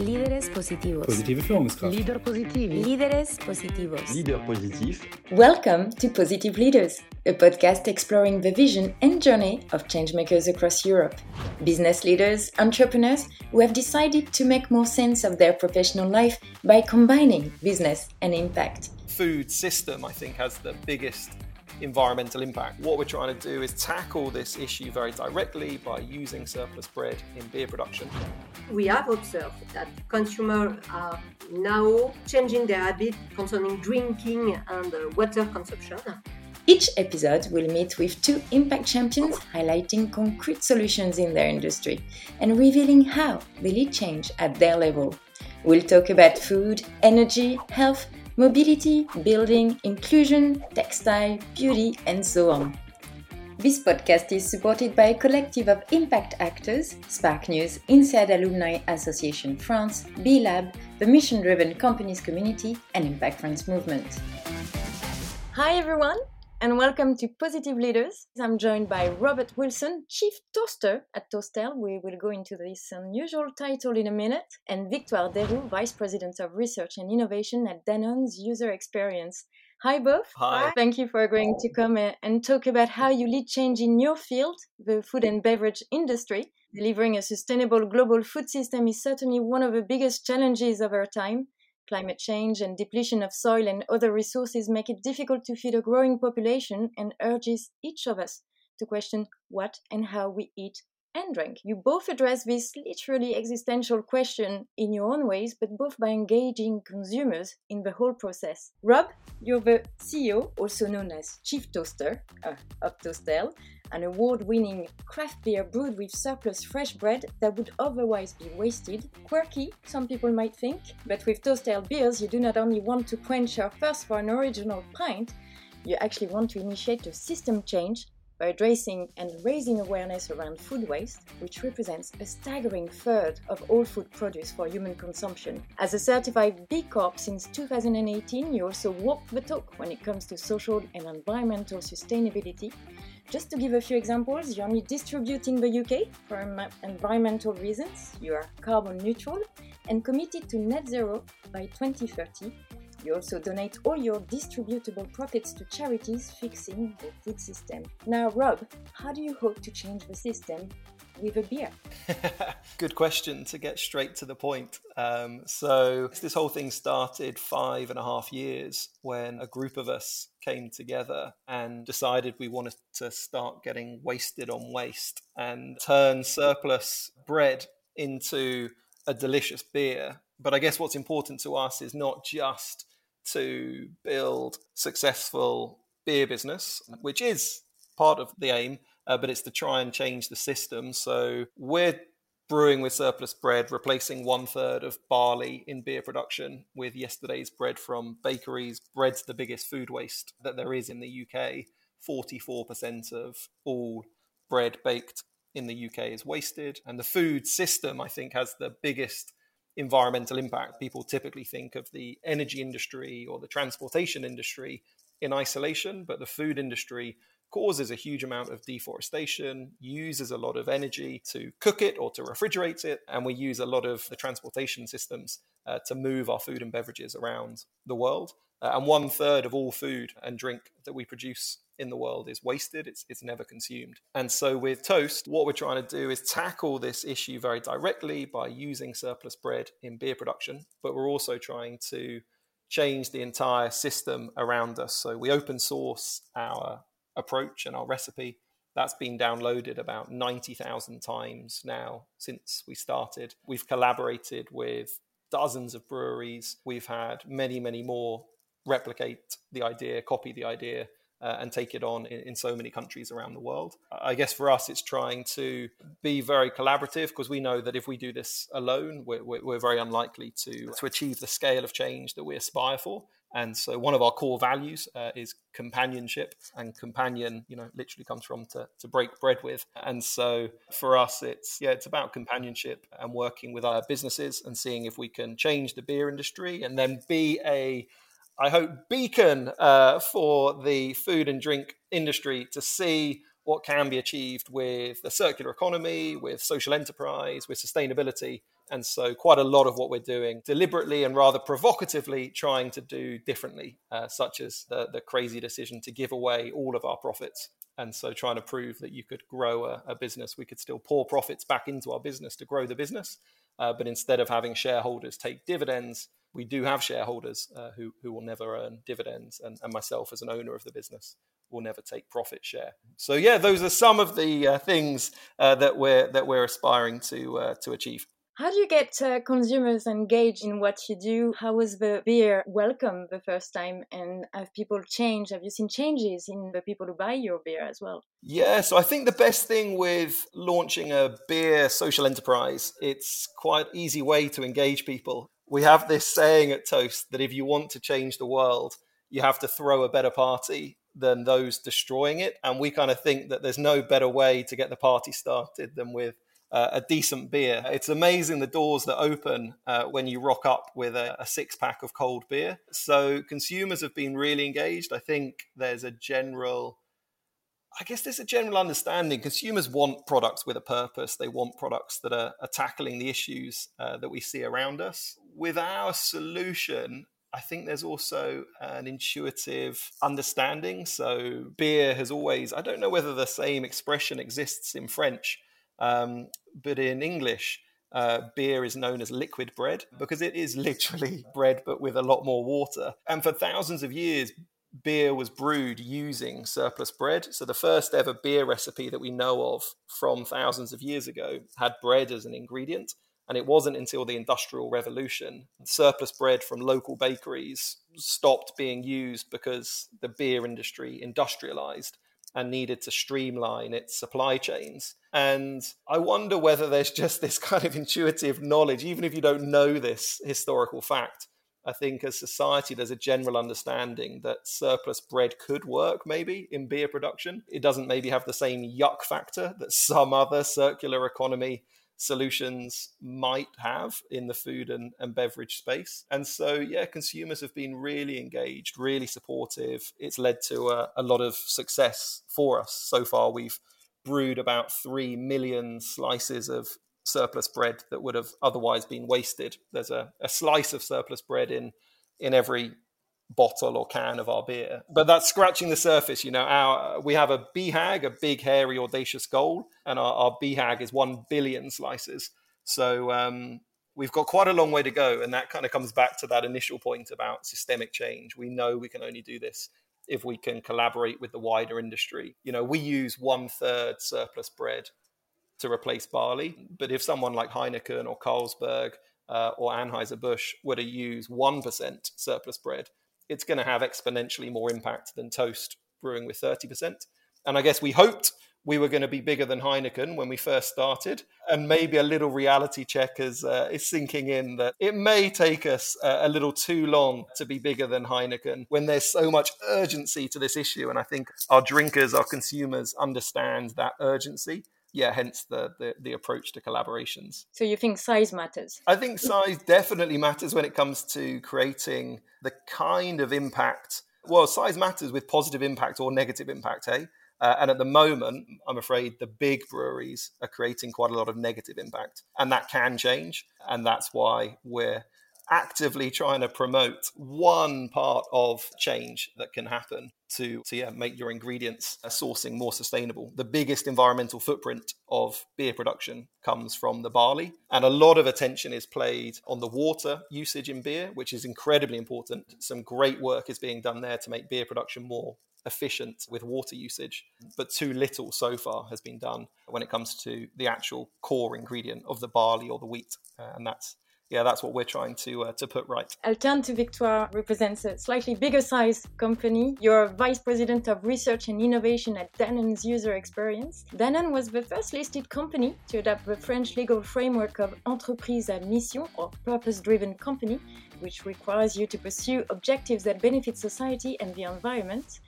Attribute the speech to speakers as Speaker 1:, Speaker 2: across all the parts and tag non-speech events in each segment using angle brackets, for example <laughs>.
Speaker 1: Líderes positivos.
Speaker 2: Positive Führungskraft.
Speaker 3: Leader positivi.
Speaker 1: Líderes positivos.
Speaker 4: Leader positif.
Speaker 1: Welcome to Positive Leaders, a podcast exploring the vision and journey of changemakers across Europe. Business leaders, entrepreneurs who have decided to make more sense of their professional life by combining business and impact.
Speaker 5: food system, I think, has the biggest environmental impact. What we're trying to do is tackle this issue very directly by using surplus bread in beer production.
Speaker 6: we have observed that consumers are now changing their habit concerning drinking and uh, water consumption.
Speaker 1: Each episode will meet with two impact champions highlighting concrete solutions in their industry and revealing how they lead change at their level. We'll talk about food, energy, health, mobility, building, inclusion, textile, beauty, and so on. This podcast is supported by a collective of impact actors Spark News, INSEAD Alumni Association France, B Lab, the mission driven companies community, and Impact France movement. Hi everyone, and welcome to Positive Leaders. I'm joined by Robert Wilson, Chief Toaster at Toast Ale. We will go into this unusual title in a minute, and Victoire Deroux, Vice President of Research and Innovation at Danone's User Experience. Hi both.
Speaker 5: Hi.
Speaker 1: Thank you for agreeing to come and talk about how you lead change in your field, the food and beverage industry. Delivering a sustainable global food system is certainly one of the biggest challenges of our time. Climate change and depletion of soil and other resources make it difficult to feed a growing population and urges each of us to question what and how we eat and drink. You both address this literally existential question in your own ways, but both by engaging consumers in the whole process. Rob, you're the CEO, also known as Chief Toaster uh, of Toast Ale, an award winning craft beer brewed with surplus fresh bread that would otherwise be wasted. Quirky, some people might think, but with Toast Ale beers, you do not only want to quench your thirst for an original pint, you actually want to initiate a system change by addressing and raising awareness around food waste, which represents a staggering third of all food produced for human consumption. As a certified B Corp since 2018, you also walk the talk when it comes to social and environmental sustainability. Just to give a few examples, you're only distribute in the UK for environmental reasons, you are carbon neutral and committed to net zero by 2030 you also donate all your distributable profits to charities fixing the food system. Now, Rob, how do you hope to change the system with a beer? <laughs>
Speaker 5: Good question to get straight to the point. Um, so, this whole thing started five and a half years when a group of us came together and decided we wanted to start getting wasted on waste and turn surplus bread into a delicious beer. But I guess what's important to us is not just to build successful beer business, which is part of the aim, uh, but it's to try and change the system. So we're brewing with surplus bread, replacing one third of barley in beer production with yesterday's bread from bakeries. Bread's the biggest food waste that there is in the UK. 44% of all bread baked in the UK is wasted. And the food system, I think, has the biggest environmental impact. People typically think of the energy industry or the transportation industry in isolation, but the food industry causes a huge amount of deforestation, uses a lot of energy to cook it or to refrigerate it, and we use a lot of the transportation systems uh, to move our food and beverages around the world. Uh, and one third of all food and drink that we produce in the world is wasted, it's, it's never consumed. And so with Toast, what we're trying to do is tackle this issue very directly by using surplus bread in beer production, but we're also trying to change the entire system around us. So we open source our approach and our recipe. That's been downloaded about 90,000 times now since we started. We've collaborated with dozens of breweries. We've had many, many more replicate the idea, copy the idea, uh, and take it on in, in, so many countries around the world. I guess for us, it's trying to be very collaborative because we know that if we do this alone, we're, we're, we're very unlikely to, to achieve the scale of change that we aspire for. And so, one of our core values uh, is companionship, and companion, you know, literally comes from to, to break bread with. And so, for us, it's yeah, it's about companionship and working with our businesses and seeing if we can change the beer industry and then be a I hope, beacon uh, for the food and drink industry to see what can be achieved with the circular economy, with social enterprise, with sustainability, And so, quite a lot of what we're doing deliberately and rather provocatively trying to do differently, uh, such as the, the crazy decision to give away all of our profits. And so, trying to prove that you could grow a, a business, we could still pour profits back into our business to grow the business. Uh, but instead of having shareholders take dividends, we do have shareholders uh, who, who will never earn dividends, and, and myself as an owner of the business will never take profit share. So yeah, those are some of the uh, things uh, that we're that we're aspiring to uh, to achieve.
Speaker 1: How do you get uh, consumers engaged in what you do? How was the beer welcome the first time? And have people changed? Have you seen changes in the people who buy your beer as well?
Speaker 5: Yeah, so I think the best thing with launching a beer social enterprise, it's quite easy way to engage people. We have this saying at Toast that if you want to change the world, you have to throw a better party than those destroying it. And we kind of think that there's no better way to get the party started than with uh, a decent beer. It's amazing the doors that open uh, when you rock up with a, a six pack of cold beer. So consumers have been really engaged. I think there's a general. I guess there's a general understanding. Consumers want products with a purpose. They want products that are, are tackling the issues uh, that we see around us. With our solution, I think there's also an intuitive understanding. So, beer has always, I don't know whether the same expression exists in French, um, but in English, uh, beer is known as liquid bread because it is literally <laughs> bread but with a lot more water. And for thousands of years, beer was brewed using surplus bread. So the first ever beer recipe that we know of from thousands of years ago had bread as an ingredient. And it wasn't until the Industrial Revolution surplus bread from local bakeries stopped being used because the beer industry industrialized and needed to streamline its supply chains. And I wonder whether there's just this <laughs> kind of intuitive knowledge, even if you don't know this historical fact. I think as society, there's a general understanding that surplus bread could work maybe in beer production. It doesn't maybe have the same yuck factor that some other circular economy solutions might have in the food and, and beverage space. And so, yeah, consumers have been really engaged, really supportive. It's led to a, a lot of success for us. So far, we've brewed about 3 million slices of surplus bread that would have otherwise been wasted. There's a, a slice of surplus bread in in every bottle or can of our beer. But that's scratching the surface. You know, our we have a BHAG, a big, hairy, audacious goal, and our, our BHAG is one billion slices. So um, we've got quite a long way to go, and that kind of comes back to that initial point about systemic change. We know we can only do this if we can collaborate with the wider industry. You know, we use one third surplus bread to replace barley, but if someone like Heineken or Carlsberg uh, or Anheuser-Busch were to use 1% surplus bread, it's going to have exponentially more impact than toast brewing with 30%. And I guess we hoped we were going to be bigger than Heineken when we first started. And maybe a little reality check is, uh, is sinking in that it may take us uh, a little too long to be bigger than Heineken when there's so much urgency to this issue. And I think our drinkers, our consumers understand that urgency yeah, hence the, the, the approach to collaborations.
Speaker 1: So you think size matters?
Speaker 5: I think size definitely matters when it comes to creating the kind of impact. Well, size matters with positive impact or negative impact, hey. Uh, and at the moment, I'm afraid the big breweries are creating quite a lot of negative impact, and that can change. And that's why we're actively trying to promote one part of change that can happen to, to yeah, make your ingredients uh, sourcing more sustainable. The biggest environmental footprint of beer production comes from the barley, and a lot of attention is played on the water usage in beer, which is incredibly important. Some great work is being done there to make beer production more efficient with water usage, but too little so far has been done when it comes to the actual core ingredient of the barley or the wheat, uh, and that's yeah, that's what we're trying to uh, to put right.
Speaker 1: I'll to Victoire represents a slightly bigger size company. You're vice president of research and innovation at Danone's user experience. Danone was the first listed company to adopt the French legal framework of entreprise à mission or purpose-driven company, which requires you to pursue objectives that benefit society and the environment.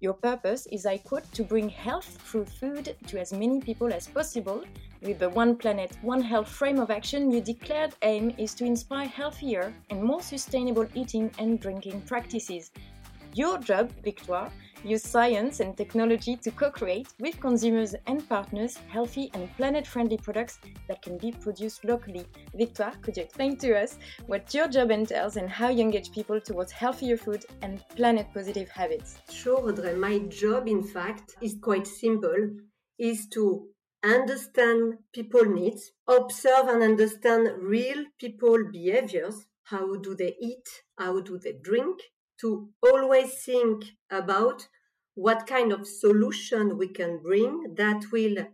Speaker 1: Your purpose is, I quote, to bring health through food to as many people as possible. With the One Planet, One Health frame of action, your declared aim is to inspire healthier and more sustainable eating and drinking practices. Your job, Victoire, use science and technology to co create with consumers and partners healthy and planet friendly products that can be produced locally. Victoire, could you explain to us what your job entails and how you engage people towards healthier food and planet positive habits?
Speaker 6: Sure, Audrey. My job, in fact, is quite simple is to understand people needs, observe and understand real people behaviors. How do they eat? How do they drink? To always think about what kind of solution we can bring that will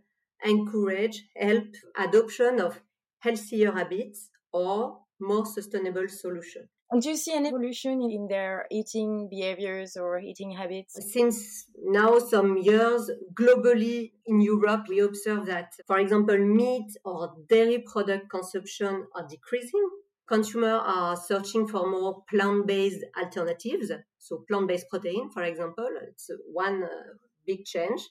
Speaker 6: encourage, help adoption of healthier habits or more sustainable solutions.
Speaker 1: And do you see an evolution in their eating behaviors or eating habits?
Speaker 6: Since now some years, globally in Europe, we observe that, for example, meat or dairy product consumption are decreasing. Consumers are searching for more plant-based alternatives. So plant-based protein, for example, it's one uh, big change.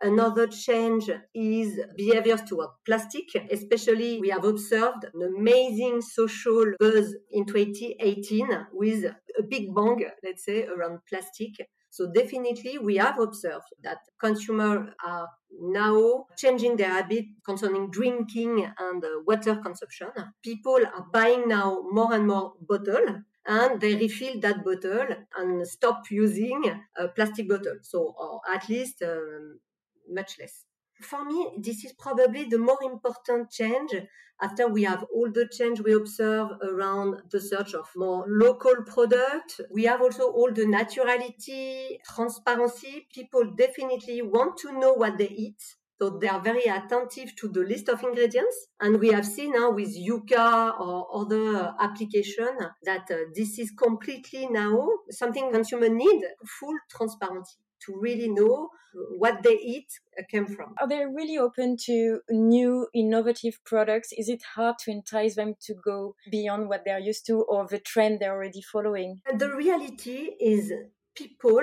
Speaker 6: Another change is behaviors toward plastic. Especially, we have observed an amazing social buzz in 2018 with a big bang, let's say, around plastic. So definitely, we have observed that consumers are now changing their habit concerning drinking and uh, water consumption. People are buying now more and more bottle and they refill that bottle and stop using a plastic bottle. So, or at least um, much less. For me, this is probably the more important change after we have all the change we observe around the search of more local product. We have also all the naturality, transparency. People definitely want to know what they eat. So they are very attentive to the list of ingredients. And we have seen now with Yuka or other application that uh, this is completely now something consumer need full transparency to really know what they eat uh, came from.
Speaker 1: Are they really open to new innovative products? Is it hard to entice them to go beyond what they're used to or the trend they're already following?
Speaker 6: The reality is people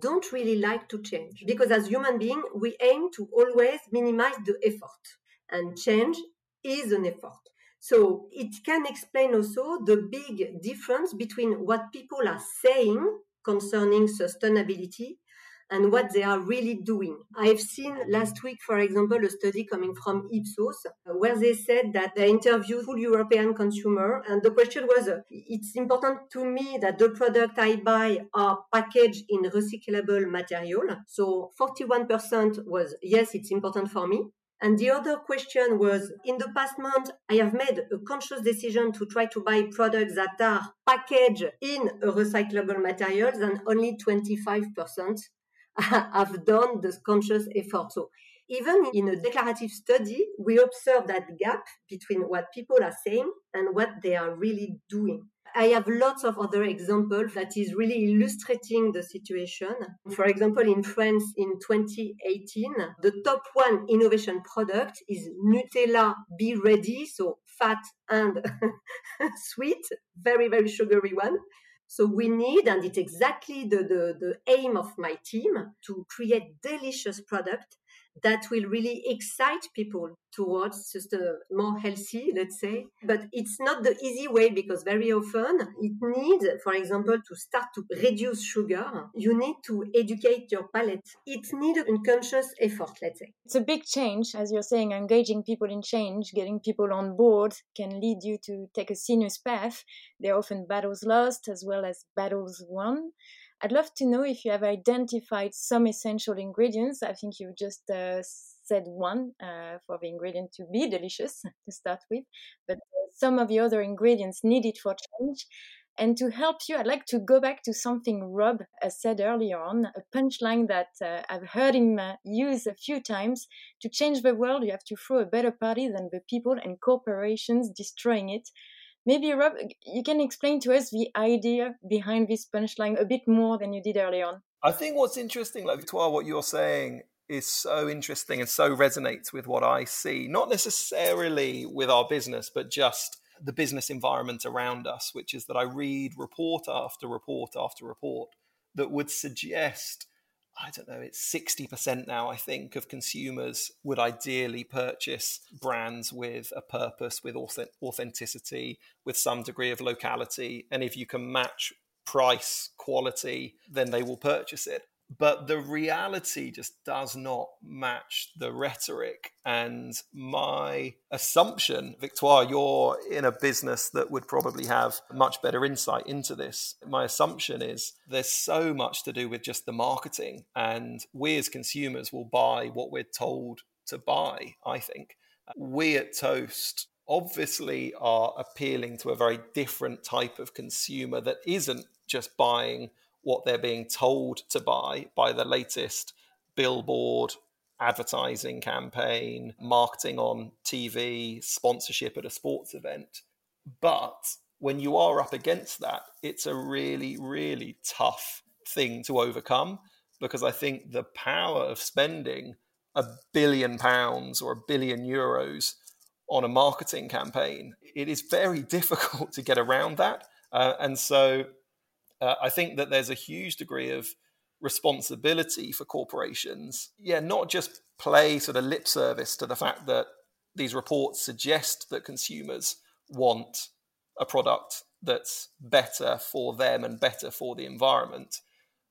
Speaker 6: don't really like to change because as human beings we aim to always minimize the effort and change is an effort so it can explain also the big difference between what people are saying concerning sustainability and what they are really doing. I've seen last week, for example, a study coming from Ipsos uh, where they said that they interviewed full European consumer and the question was, uh, it's important to me that the product I buy are packaged in recyclable material. So 41% was, yes, it's important for me. And the other question was, in the past month, I have made a conscious decision to try to buy products that are packaged in recyclable materials and only 25% <laughs> have done this conscious effort. So even in a declarative study, we observe that gap between what people are saying and what they are really doing. I have lots of other examples that is really illustrating the situation. For example, in France in 2018, the top one innovation product is Nutella B-ready, so fat and <laughs> sweet, very, very sugary one. So we need, and it's exactly the, the, the aim of my team, to create delicious product that will really excite people towards just a more healthy, let's say. But it's not the easy way because very often it needs, for example, to start to reduce sugar, you need to educate your palate. It needs a conscious effort, let's say.
Speaker 1: It's a big change, as you're saying, engaging people in change, getting people on board can lead you to take a sinuous path. There are often battles lost as well as battles won. I'd love to know if you have identified some essential ingredients. I think you just uh, said one uh, for the ingredient to be delicious <laughs> to start with, but some of the other ingredients needed for change. And to help you, I'd like to go back to something Rob uh, said earlier on, a punchline that uh, I've heard him uh, use a few times. To change the world, you have to throw a better party than the people and corporations destroying it. Maybe Rob, you can explain to us the idea behind this punchline a bit more than you did early on.
Speaker 5: I think what's interesting, like Victoire, what you're saying is so interesting and so resonates with what I see, not necessarily with our business, but just the business environment around us, which is that I read report after report after report that would suggest I don't know, it's 60% now, I think, of consumers would ideally purchase brands with a purpose, with authenticity, with some degree of locality. And if you can match price, quality, then they will purchase it. But the reality just does not match the rhetoric. And my assumption, Victoire, you're in a business that would probably have much better insight into this. My assumption is there's so much to do with just the marketing, and we as consumers will buy what we're told to buy, I think. We at Toast obviously are appealing to a very different type of consumer that isn't just buying what they're being told to buy by the latest billboard advertising campaign, marketing on TV, sponsorship at a sports event. But when you are up against that, it's a really, really tough thing to overcome because I think the power of spending a billion pounds or a billion euros on a marketing campaign, it is very <laughs> difficult to get around that. Uh, and so uh, I think that there's a huge degree of responsibility for corporations. Yeah, not just play sort of lip service to the fact that these reports suggest that consumers want a product that's better for them and better for the environment,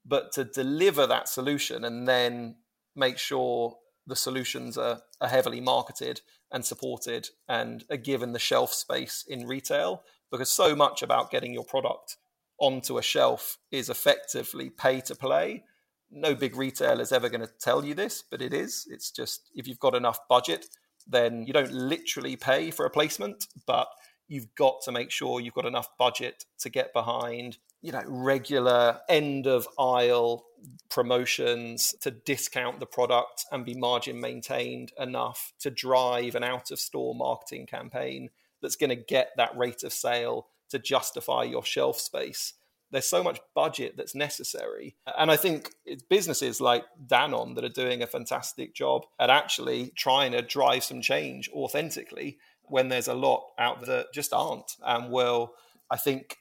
Speaker 5: but to deliver that solution and then make sure the solutions are, are heavily marketed and supported and are given the shelf space in retail because so much about getting your product onto a shelf is effectively pay to play. No big retailer is ever going to tell you this, but it is. It's just if you've got enough budget, then you don't literally pay for a placement, but you've got to make sure you've got enough budget to get behind, you know, regular end of aisle promotions to discount the product and be margin maintained enough to drive an out of store marketing campaign that's going to get that rate of sale to justify your shelf space. There's so much budget that's necessary. And I think it's businesses like Danone that are doing a fantastic job at actually trying to drive some change authentically when there's a lot out there that just aren't and will, I think,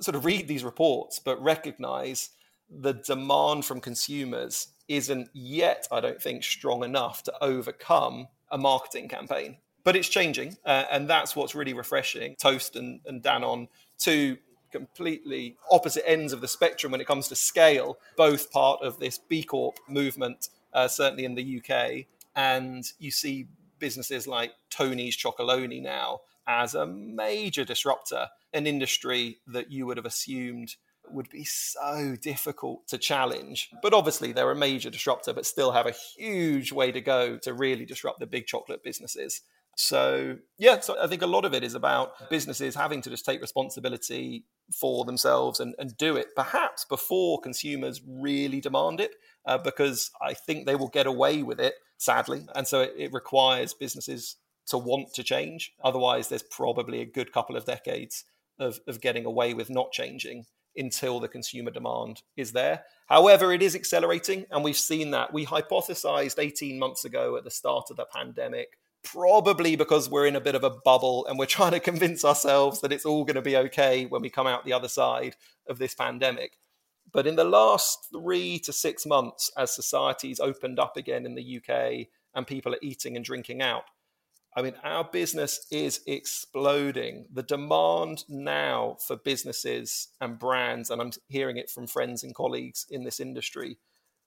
Speaker 5: sort of read these reports, but recognize the demand from consumers isn't yet, I don't think, strong enough to overcome a marketing campaign but it's changing, uh, and that's what's really refreshing. Toast and, and two completely opposite ends of the spectrum when it comes to scale, both part of this B Corp movement, uh, certainly in the UK. And you see businesses like Tony's Chocolonely now as a major disruptor, an industry that you would have assumed would be so difficult to challenge. But obviously, they're a major disruptor, but still have a huge way to go to really disrupt the big chocolate businesses. So, yeah, so I think a lot of it is about businesses having to just take responsibility for themselves and, and do it perhaps before consumers really demand it, uh, because I think they will get away with it, sadly. And so it, it requires businesses to want to change. Otherwise, there's probably a good couple of decades of, of getting away with not changing until the consumer demand is there. However, it is accelerating, and we've seen that. We hypothesized 18 months ago at the start of the pandemic probably because we're in a bit of a bubble and we're <laughs> trying to convince ourselves that it's all going to be okay when we come out the other side of this pandemic. But in the last three to six months, as societies opened up again in the UK and people are eating and drinking out, I mean, our business is exploding. The demand now for businesses and brands, and I'm hearing it from friends and colleagues in this industry,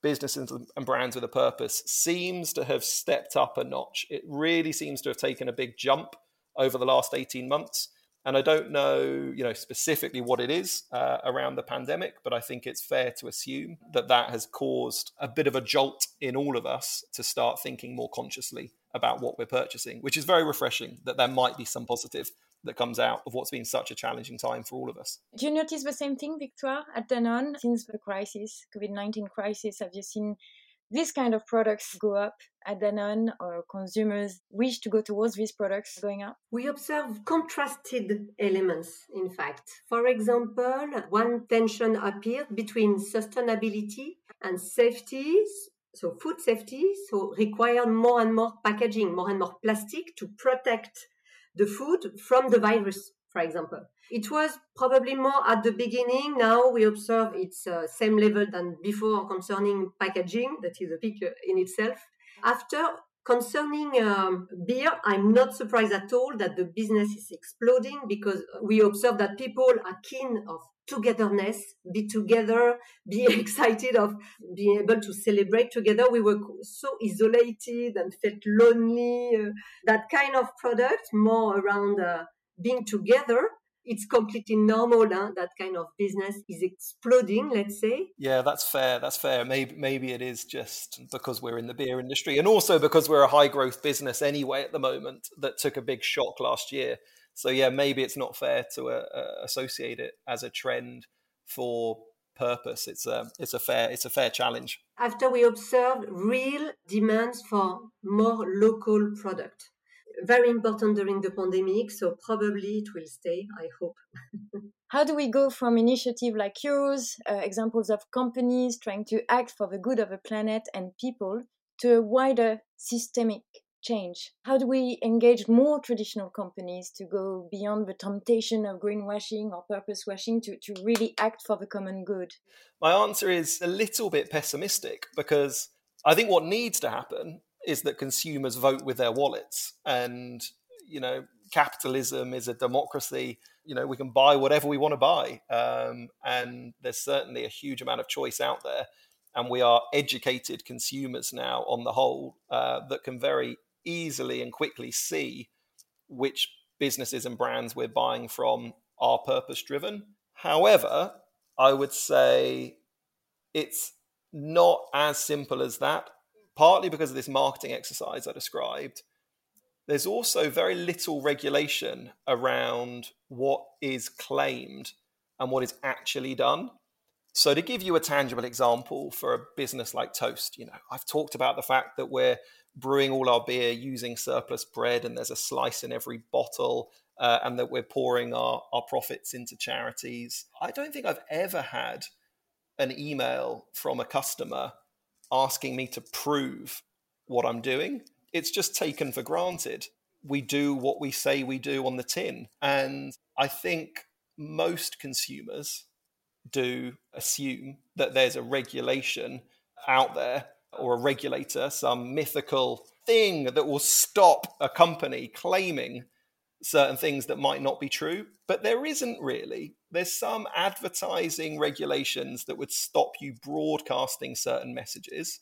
Speaker 5: businesses and brands with a purpose seems to have stepped up a notch. It really seems to have taken a big jump over the last 18 months. And I don't know, you know, specifically what it is uh, around the pandemic, but I think it's fair to assume that that has caused a bit of a jolt in all of us to start thinking more consciously about what we're purchasing, which is very refreshing that there might be some positive that comes out of what's been such a challenging time for all of us.
Speaker 1: Do you notice the same thing, Victoire, at Danone since the crisis, COVID 19 crisis? Have you seen these kind of products go up at Danone or consumers wish to go towards these products going up?
Speaker 6: We observe contrasted elements, in fact. For example, one tension appeared between sustainability and safety. So, food safety, so required more and more packaging, more and more plastic to protect the food from the virus, for example. It was probably more at the beginning. Now we observe it's uh, same level than before concerning packaging. That is a peak in itself. After Concerning um, beer, I'm not surprised at all that the business is exploding because we observe that people are keen of togetherness, be together, be <laughs> excited of being able to celebrate together. We were so isolated and felt lonely. Uh, that kind of product, more around uh, being together, it's completely normal huh? that kind of business is exploding let's say
Speaker 5: yeah that's fair that's fair maybe maybe it is just because we're in the beer industry and also because we're a high growth business anyway at the moment that took a big shock last year so yeah maybe it's not fair to uh, uh, associate it as a trend for purpose. It's a it's a fair it's a fair challenge.
Speaker 6: After we observed real demands for more local product. Very important during the pandemic, so probably it will stay, I hope. <laughs>
Speaker 1: How do we go from initiative like yours, uh, examples of companies trying to act for the good of the planet and people, to a wider systemic change? How do we engage more traditional companies to go beyond the temptation of greenwashing or purpose washing to, to really act for the common good?
Speaker 5: My answer is a little bit pessimistic because I think what needs to happen is that consumers vote with their wallets and you know capitalism is a democracy you know we can buy whatever we want to buy um, and there's certainly a huge amount of choice out there and we are educated consumers now on the whole uh, that can very easily and quickly see which businesses and brands we're buying from are purpose driven however i would say it's not as simple as that partly because of this marketing exercise I described, there's also very little regulation around what is claimed and what is actually done. So, to give you a tangible example for a business like Toast, you know, I've talked about the fact that we're brewing all our beer using surplus bread and there's a slice in every bottle uh, and that we're pouring our, our profits into charities. I don't think I've ever had an email from a customer asking me to prove what I'm doing. It's just taken for granted. We do what we say we do on the tin. And I think most consumers do assume that there's a regulation out there or a regulator, some mythical thing that will stop a company claiming certain things that might not be true. But there isn't really. There's some advertising regulations that would stop you broadcasting certain messages.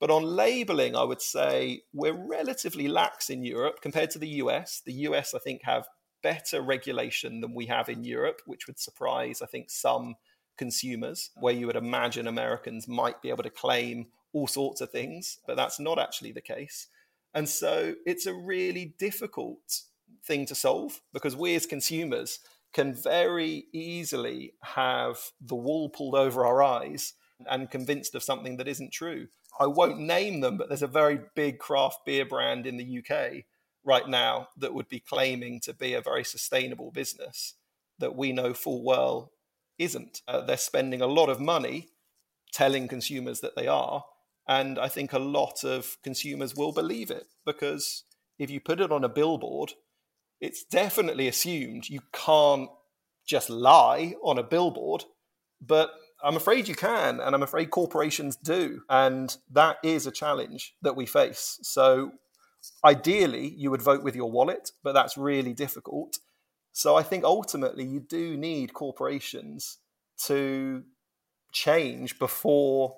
Speaker 5: But on labeling, I would say we're relatively lax in Europe compared to the US. The US, I think, have better regulation than we have in Europe, which would surprise, I think, some consumers, where you would imagine Americans might be able to claim all sorts of things, but that's not actually the case. And so it's a really difficult thing to solve because we as consumers can very easily have the wool pulled over our eyes and convinced of something that isn't true. I won't name them, but there's a very big craft beer brand in the UK right now that would be claiming to be a very sustainable business that we know full well isn't. Uh, they're spending a lot of money telling consumers that they are. And I think a lot of consumers will believe it because if you put it on a billboard, it's definitely assumed you can't just lie on a billboard. But I'm afraid you can, and I'm afraid corporations do. And that is a challenge that we face. So, ideally, you would vote with your wallet, but that's really difficult. So, I think ultimately, you do need corporations to change before,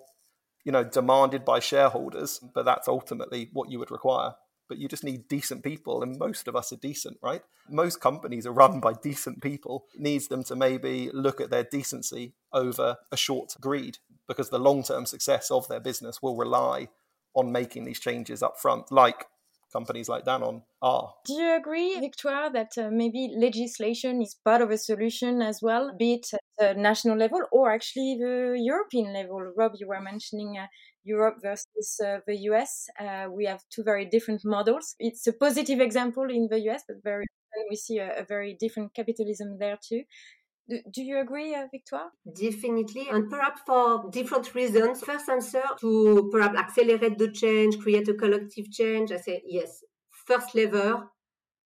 Speaker 5: you know, demanded by shareholders. But that's ultimately what you would require but you just need decent people and most of us are decent right most companies are run by decent people needs them to maybe look at their decency over a short greed because the long-term success of their business will rely on making these changes up front like companies like Danone are.
Speaker 1: Do you agree, Victoire, that uh, maybe legislation is part of a solution as well, be it at the national level or actually the European level? Rob, you were mentioning uh, Europe versus uh, the US. Uh, we have two very different models. It's a positive example in the US, but very we see a, a very different capitalism there too. Do, you agree, uh, Victoire?
Speaker 6: Definitely, and perhaps for different reasons. First answer to perhaps accelerate the change, create a collective change. I say yes. First lever,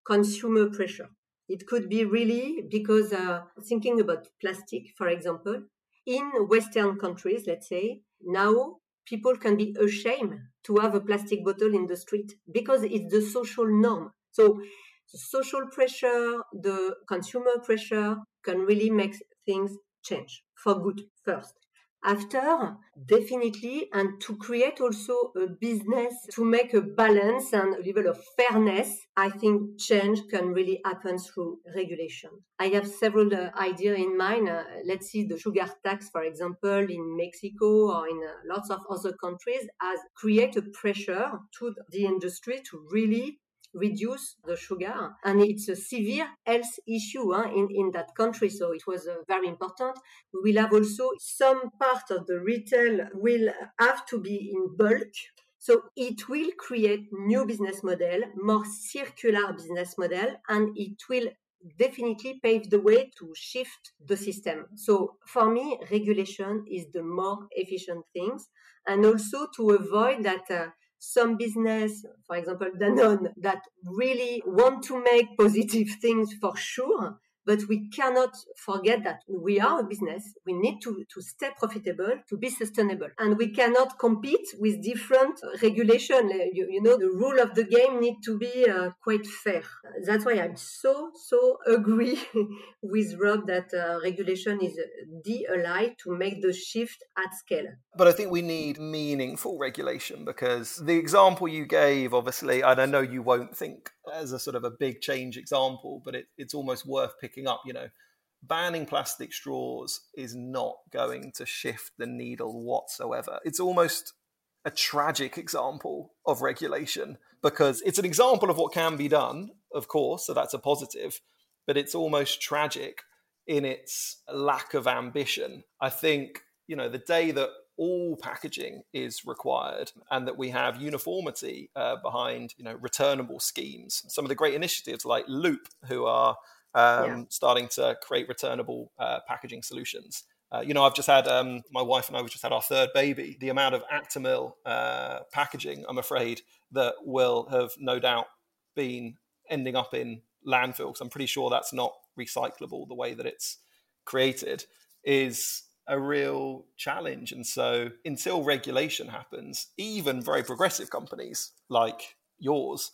Speaker 6: consumer pressure. It could be really because uh, thinking about plastic, for example, in Western countries, let's say, now people can be ashamed to have a plastic bottle in the street because it's the social norm. So social pressure, the consumer pressure can really make things change for good first. After definitely and to create also a business to make a balance and a level of fairness i think change can really happen through regulation. I have several uh, ideas in mind uh, let's see the sugar tax for example in mexico or in uh, lots of other countries has create a pressure to the industry to really reduce the sugar. And it's a severe health issue in, in that country. So it was uh, very important. We will have also some part of the retail will have to be in bulk. So it will create new business model, more circular business model, and it will definitely pave the way to shift the system. So for me, regulation is the more efficient things, and also to avoid that uh, some business, for example, Danone, that really want to make positive things for sure, but we cannot forget that we are a business. We need to, to stay profitable, to be sustainable. And we cannot compete with different regulation. You, you know, the rule of the game need to be uh, quite fair. That's why I'm so, so agree <laughs> with Rob that uh, regulation is the ally to make the shift at scale.
Speaker 5: But I think we need meaningful regulation because the example you gave, obviously, and I know you won't think as a sort of a big change example, but it, it's almost worth picking up. You know, banning plastic straws is not going to shift the needle whatsoever. It's almost a tragic example of regulation because it's an example of what can be done, of course, so that's a positive, but it's almost tragic in its lack of ambition. I think, you know, the day that all packaging is required and that we have uniformity uh, behind you know returnable schemes some of the great initiatives like loop who are um, yeah. starting to create returnable uh, packaging solutions uh, you know, I've just had um, my wife and I. We've just had our third baby. The amount of Actimel uh, packaging, I'm afraid, that will have no doubt been ending up in landfills. I'm pretty sure that's not recyclable the way that it's created. Is a real challenge. And so, until regulation happens, even very progressive companies like yours,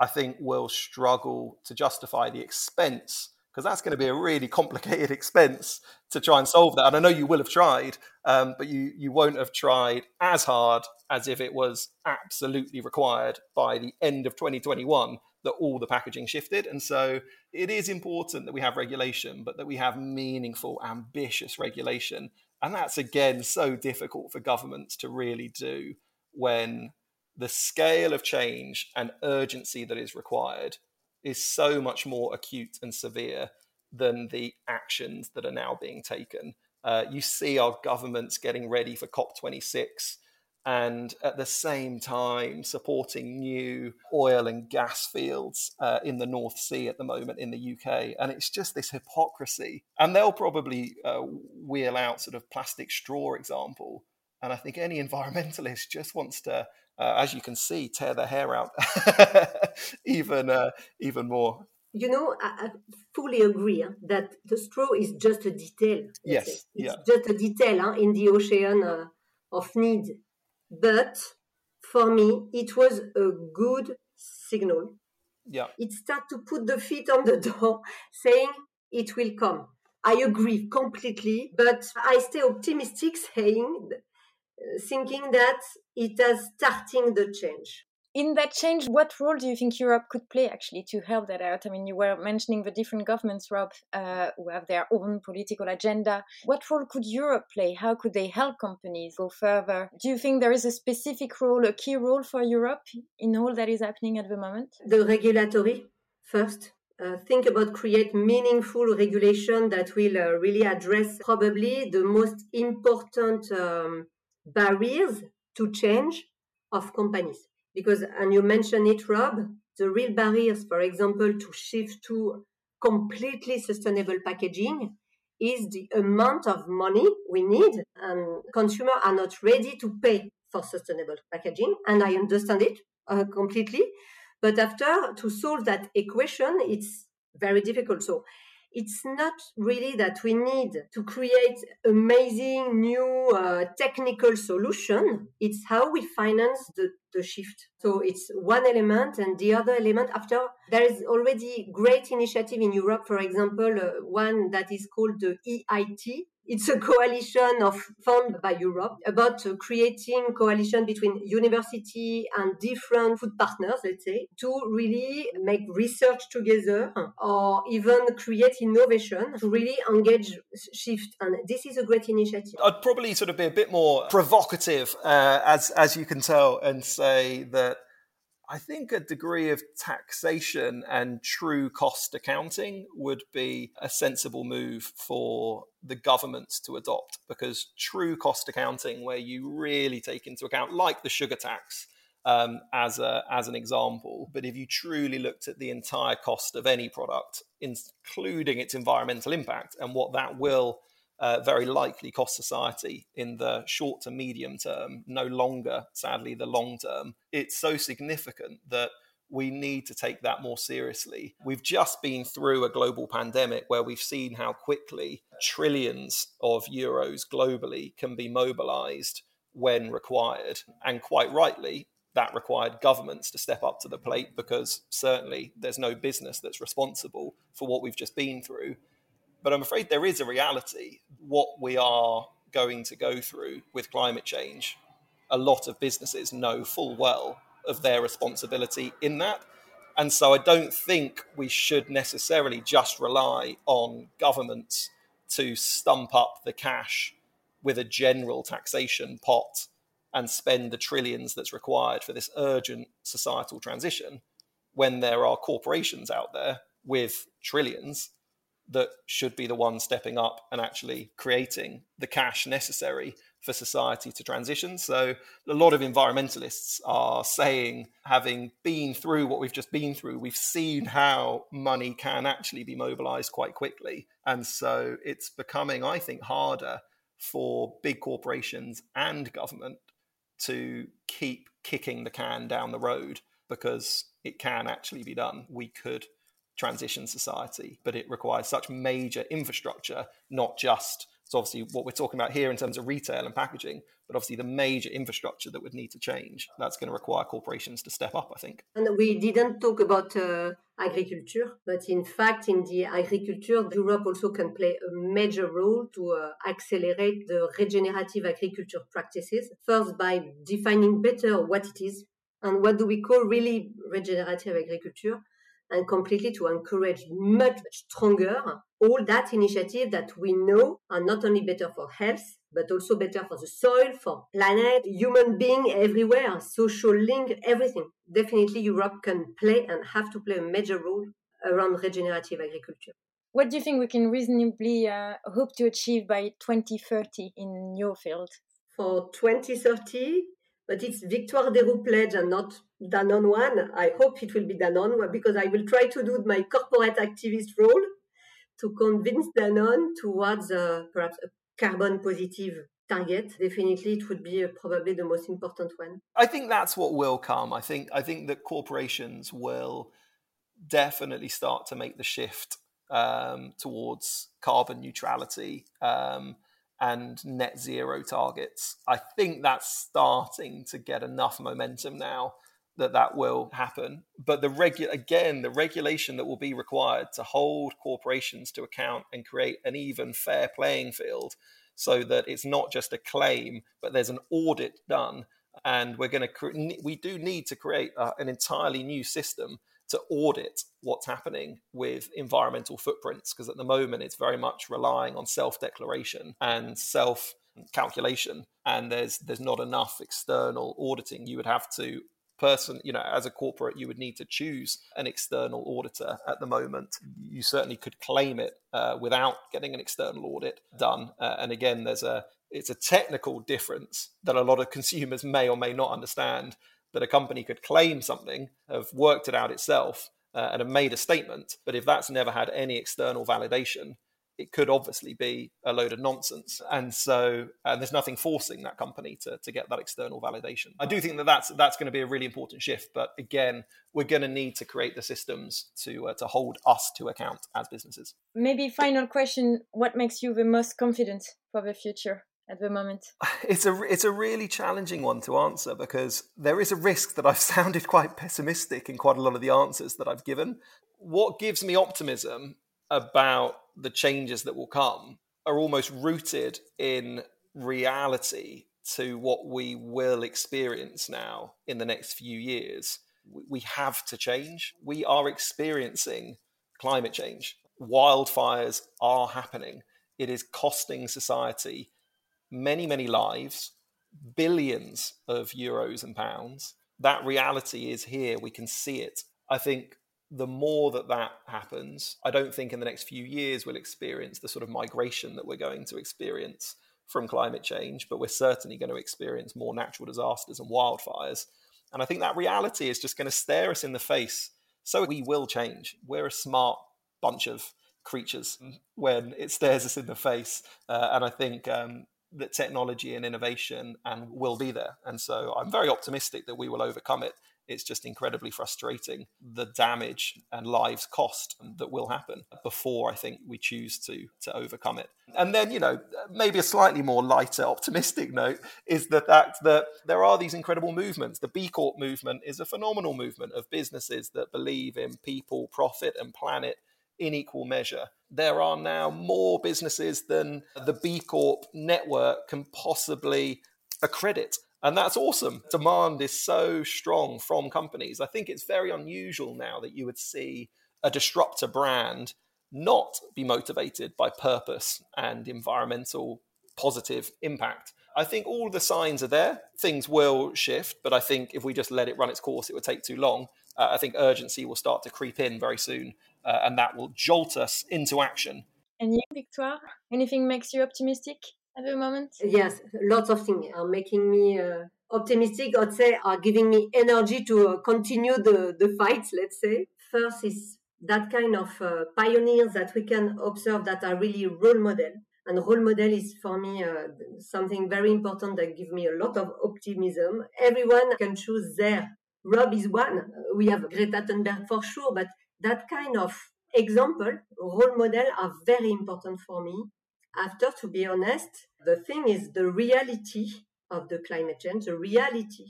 Speaker 5: I think, will struggle to justify the expense because that's going to be a really complicated <laughs> expense to try and solve that. And I know you will have tried, um, but you you won't have tried as hard as if it was absolutely required by the end of 2021 that all the packaging shifted. And so it is important that we have regulation, but that we have meaningful, ambitious regulation. And that's again so difficult for governments to really do when the scale of change and urgency that is required is so much more acute and severe than the actions that are now being taken. Uh, you see our governments getting ready for COP26 and at the same time supporting new oil and gas fields uh, in the North Sea at the moment in the UK. And it's just this hypocrisy. And they'll probably uh, wheel out sort of plastic straw example. And I think any environmentalist <laughs> just wants to, uh, as you can see, tear their hair out <laughs> even uh, even more.
Speaker 6: You know, I, I fully agree huh, that the straw is just a detail.
Speaker 5: Yes,
Speaker 6: it's
Speaker 5: yeah.
Speaker 6: just a detail huh, in the ocean uh, of need but for me, it was a good signal.
Speaker 5: Yeah.
Speaker 6: It started to put the feet on the <laughs> door, saying it will come. I agree completely, but I stay optimistic, saying, thinking that it is starting the change
Speaker 1: in that change, what role do you think Europe could play actually to help that out? I mean, you were mentioning the different governments, Rob, uh, who have their own political agenda. What role could Europe play? How could they help companies go further? Do you think there is a specific role, a key role for Europe in all that is happening at the moment?
Speaker 6: The regulatory first. Uh, think about create meaningful regulation that will uh, really address probably the most important um, barriers to change of companies. Because, and you mentioned it, Rob, the real barriers, for example, to shift to completely sustainable packaging is the amount of money we need and consumers are not ready to pay for sustainable packaging. And i understand it uh, completely. But after to solve that equation it's very difficult. So it's not really that we need to create amazing new uh, technical solution. It's how we finance the, the shift. So it's one element and the other element after there is already great initiative in Europe, for example, uh, one that is called the EIT, it's a coalition of fund by Europe about uh, creating coalition between university and different food partners, let's say, to really make research together or even create innovation to really engage shift. And this is a great initiative.
Speaker 5: I'd probably sort of be a bit more provocative, uh, as as you can tell, and say that I think a degree of taxation and true cost accounting would be a sensible move for the governments to adopt because true cost accounting, where you really take into account, like the sugar tax, um, as a as an example. But if you truly looked at the entire cost of any product, including its environmental impact and what that will uh, very likely cost society in the short to medium term, no longer, sadly, the long term. It's so significant that we need to take that more seriously. We've just been through a global pandemic where we've seen how quickly trillions of euros globally can be mobilized when required. And quite rightly, that required governments to step up to the plate because certainly there's no business that's responsible for what we've just been through. But I'm afraid there is a reality. What we are going to go through with climate change, a lot of businesses know full well of their responsibility in that. And so I don't think we should necessarily just rely on governments to stump up the cash with a general taxation pot and spend the trillions that's required for this urgent societal transition when there are corporations out there with trillions that should be the one stepping up and actually creating the cash necessary for society to transition. So, a lot of environmentalists are saying, having been through what we've just been through, we've seen how money can actually be mobilized quite quickly. And so, it's becoming, I think, harder for big corporations and government to keep kicking the can down the road because it can actually be done. We could transition society, but it requires such major infrastructure, not just so obviously what we're talking about here in terms of retail and packaging, but obviously the major infrastructure that would need to change. That's going to require corporations to step up, I think.
Speaker 6: And we didn't talk about uh, agriculture, but in fact, in the agriculture, Europe also can play a major role to uh, accelerate the regenerative agriculture practices. First, by defining better what it is and what do we call really regenerative agriculture and completely to encourage much, stronger all that initiative that we know are not only better for health, but also better for the soil, for planet, human being everywhere, social link, everything. Definitely Europe can play and have to play a major role around regenerative agriculture.
Speaker 1: What do you think we can reasonably uh, hope to achieve by 2030 in your field?
Speaker 6: For 2030, but it's Victoire Desroux pledge and not Danone one. I hope it will be Danone because I will try to do my corporate activist role to convince Danone towards perhaps a carbon positive target. Definitely, it would be uh, probably the most important one.
Speaker 5: I think that's what will come. I think I think that corporations will definitely start to make the shift um, towards carbon neutrality. Um, and net zero targets. I think that's starting to get enough momentum now that that will happen. But the regu- again, the regulation that will be required to hold corporations to account and create an even fair playing field so that it's not just a claim, but there's an audit done. And we're going to, cre- we do need to create uh, an entirely new system to audit what's happening with environmental footprints because at the moment it's very much relying on self-declaration and self calculation and there's there's not enough external auditing. You would have to person you know as a corporate you would need to choose an external auditor at the moment. You certainly could claim it uh, without getting an external audit done. Uh, and again there's a it's a technical difference that a lot of consumers may or may not understand that a company could claim something, have worked it out itself, uh, and have made a statement. But if that's never had any external validation, it could obviously be a load of nonsense. And so, and there's nothing forcing that company to, to get that external validation. I do think that that's, that's going to be a really important shift. But again, we're going to need to create the systems to, uh, to hold us to account as businesses.
Speaker 1: Maybe final question What makes you the most confident for the future? At the moment, <laughs>
Speaker 5: it's a it's a really challenging one to answer because there is a risk that I've <laughs> sounded quite pessimistic in quite a lot of the answers that I've given. What gives me optimism about the changes that will come are almost rooted in reality to what we will experience now in the next few years. We have to change. We are experiencing climate change. Wildfires are happening. It is costing society many, many lives, billions of euros and pounds. That reality is here. We can see it. I think the more that that happens, I don't think in the next few years we'll experience the sort of migration that we're going to experience from climate change, but we're certainly going to experience more natural disasters and wildfires. And I think that reality is just going to stare us in the face. So we will change. We're a smart bunch of creatures when it stares us in the face. Uh, and I think um, that technology and innovation and will be there. And so I'm very optimistic that we will overcome it it's just incredibly frustrating the damage and lives cost that will happen before I think we choose to to overcome it. And then, you know, maybe a slightly more lighter, optimistic <laughs> note is the fact that there are these incredible movements. The B Corp movement is a phenomenal movement of businesses that believe in people, profit, and planet in equal measure. There are now more businesses than the B Corp network can possibly accredit. And that's awesome. Demand is so strong from companies. I think it's very unusual now that you would see a disruptor brand not be motivated by purpose and environmental positive impact. I think all the signs are there. Things will shift, but I think if we just let it run its course, it would take too long. Uh, I think urgency will start to creep in very soon, uh, and that will jolt us into action.
Speaker 1: And you, Victoire, anything makes you optimistic? at the moment?
Speaker 6: Yes, lots of things are making me uh, optimistic. I'd say are giving me energy to uh, continue the the fight. Let's say first is that kind of uh, pioneers that we can observe that are really role model. And role model is for me uh, something very important that gives me a lot of optimism. Everyone can choose their. Rob is one. We have Greta Thunberg for sure, but that kind of example, role model are very important for me after, to be honest, the thing is the reality of the climate change, the reality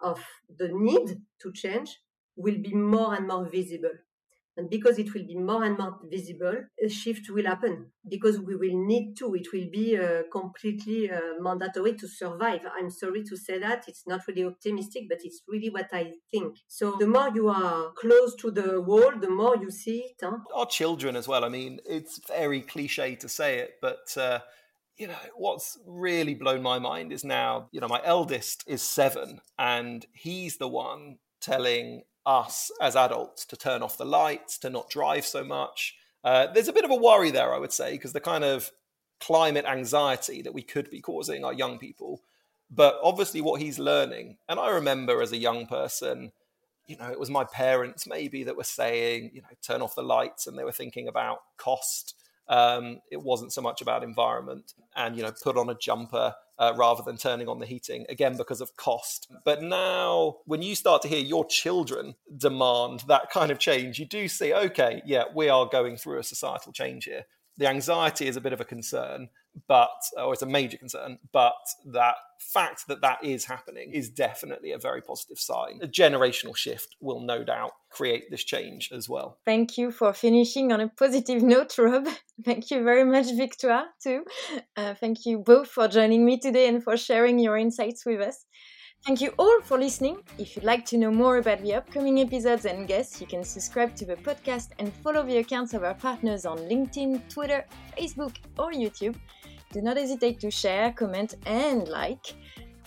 Speaker 6: of the need to change will be more and more visible. And because it will be more and more visible, a shift will happen because we will need to. It will be uh, completely uh, mandatory to survive. I'm sorry to say that. It's not really optimistic, but it's really what I think. So the more you are close to the wall, the more you see it. Huh?
Speaker 5: Our children as well. I mean, it's very cliche to say it, but. Uh, you know what's really blown my mind is now you know my eldest is seven and he's the one telling us as adults to turn off the lights, to not drive so much. Uh, there's a bit of a worry there, I would say, because the kind of climate anxiety that we could be causing our young people. But obviously, what he's learning, and I remember as a young person, you know, it was my parents maybe that were saying, you know, turn off the lights, and they were thinking about cost. Um, it wasn't so much about environment, and you know, put on a jumper uh, rather than turning on the heating, again, because of cost. But now, when you start to hear your children demand that kind of change, you do see, okay, yeah, we are going through a societal change here. The anxiety is a bit of a concern, but, or it's a major concern, but that fact that that is happening is definitely a very positive sign. A generational shift will no doubt create this change as well.
Speaker 1: Thank you for finishing on a positive note, Rob. <laughs> Thank you very much, Victoire, too. Uh, thank you both for joining me today and for sharing your insights with us. Thank you all for listening. If you'd like to know more about the upcoming episodes and guests, you can subscribe to the podcast and follow the accounts of our partners on LinkedIn, Twitter, Facebook, or YouTube. Do not hesitate to share, comment, and like.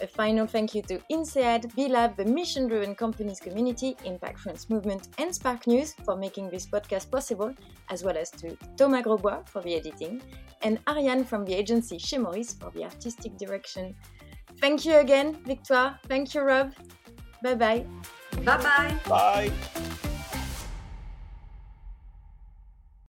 Speaker 1: A final thank you to INSEAD, BLab, the mission driven companies community, Impact France Movement, and Sparknews for making this podcast possible, as well as to Thomas Grosbois for the editing, and Ariane from the agency Chez Maurice for the artistic direction. Thank you again, Victoire. Thank you, Rob. Bye-bye.
Speaker 6: Bye-bye.
Speaker 5: Bye.